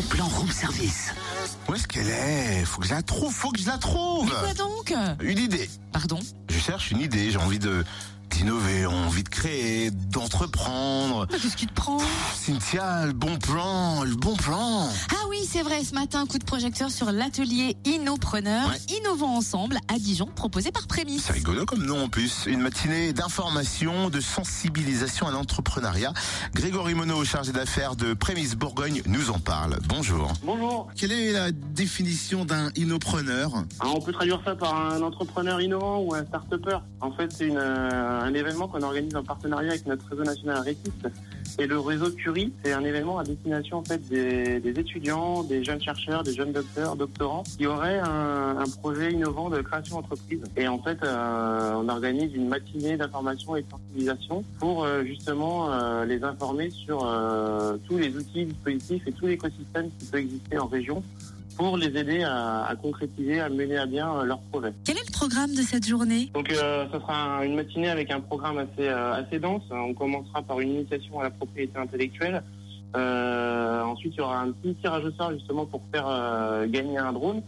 bon plan room service. Où est-ce qu'elle est? Faut que je la trouve, faut que je la trouve Quoi donc? Une idée. Pardon? Je cherche une idée, j'ai envie de d'innover, envie de créer, d'entreprendre. Mais Qu'est-ce qui te prend Cynthia, le bon plan, le bon plan. Ah oui, c'est vrai, ce matin, coup de projecteur sur l'atelier Innopreneur, Ouais. innovant ensemble à Dijon, proposé par Prémis. C'est rigolo comme nom en plus. Une matinée d'information, de sensibilisation à l'entrepreneuriat. Grégory Monod, chargé d'affaires de Prémisse Bourgogne, nous en parle. Bonjour. Bonjour. Quelle est la définition d'un innopreneur? Alors, on peut traduire ça par un entrepreneur innovant ou un start-upper. En fait, c'est une, euh, un événement qu'on organise en partenariat avec notre réseau national arrétiste. Et le réseau Curie, c'est un événement à destination en fait des, étudiants, des jeunes chercheurs, des jeunes docteurs, doctorants qui auraient un, projet innovant de création d'entreprise. Et en fait, euh, on organise une matinée d'information et de sensibilisation pour euh, justement euh, les informer sur tous les outils, dispositifs et tout l'écosystème qui peut exister en région pour les aider à, à concrétiser, à mener à bien euh, leur projet. Quel est le programme de cette journée? Donc, euh, ça sera un- une matinée avec un programme assez euh, assez dense. On commencera par une initiation à la propriété intellectuelle. Euh, ensuite, il y aura un petit tirage au sort justement pour faire euh, gagner un drone.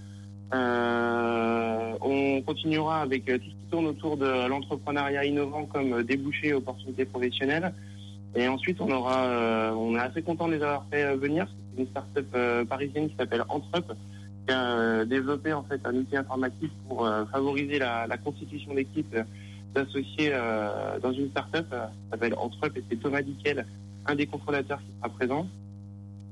Euh, on continuera avec tout ce qui tourne autour de l'entrepreneuriat innovant comme débouchés et opportunités professionnelles. Et ensuite, on aura, euh, on est assez content de les avoir fait euh, venir. C'est une start-up euh, parisienne qui s'appelle Entrep, qui a euh, développé en fait un outil informatique pour favoriser la, la constitution d'équipes d'associés dans une start-up. qui s'appelle Entrep et c'est Thomas Dickel, un des cofondateurs qui sera présent.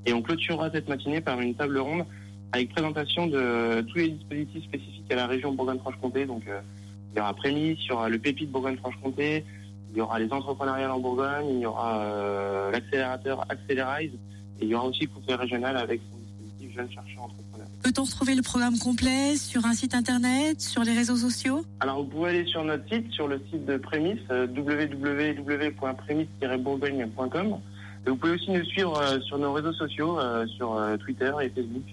Et on clôturera cette matinée par une table ronde avec présentation de tous les dispositifs spécifiques à la région Bourgogne-Franche-Comté. Donc, il y aura Prémis, aura le Pépite Bourgogne-Franche-Comté, il y aura les entrepreneuriales en Bourgogne, il y aura euh, l'accélérateur Accélerize, et il y aura aussi le conseil régional avec son dispositif Jeunes chercheurs entrepreneurs. Peut-on retrouver le programme complet sur un site internet, sur les réseaux sociaux? Alors, vous pouvez aller sur notre site, sur le site de Prémis, euh, www.prémis-bourgogne.com. Et vous pouvez aussi nous suivre euh, sur nos réseaux sociaux, sur Twitter et Facebook.